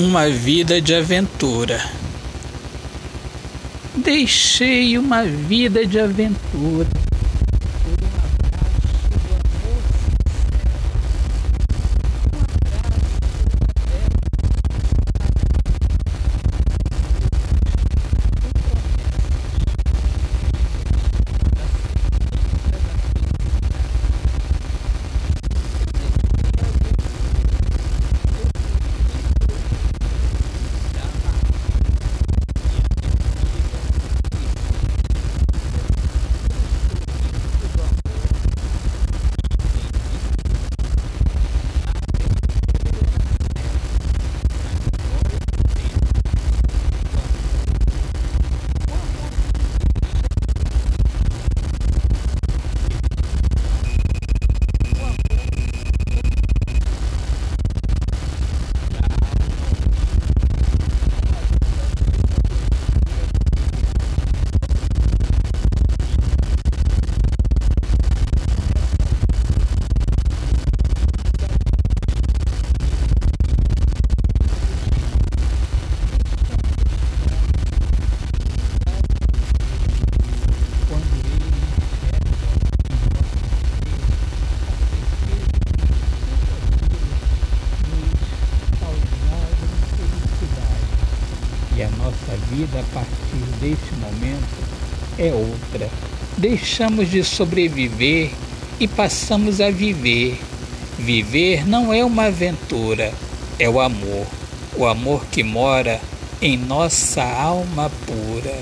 uma vida de aventura. Deixei uma vida de aventura. E a nossa vida a partir deste momento é outra. Deixamos de sobreviver e passamos a viver. Viver não é uma aventura, é o amor. O amor que mora em nossa alma pura.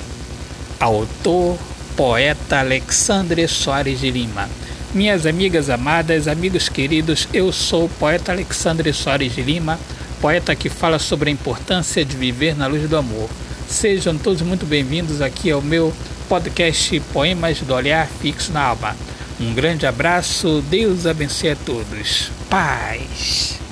Autor, poeta Alexandre Soares de Lima. Minhas amigas amadas, amigos queridos, eu sou o poeta Alexandre Soares de Lima poeta que fala sobre a importância de viver na luz do amor. Sejam todos muito bem-vindos aqui ao meu podcast Poemas do Olhar Fixo na Alma. Um grande abraço, Deus abençoe a todos. Paz.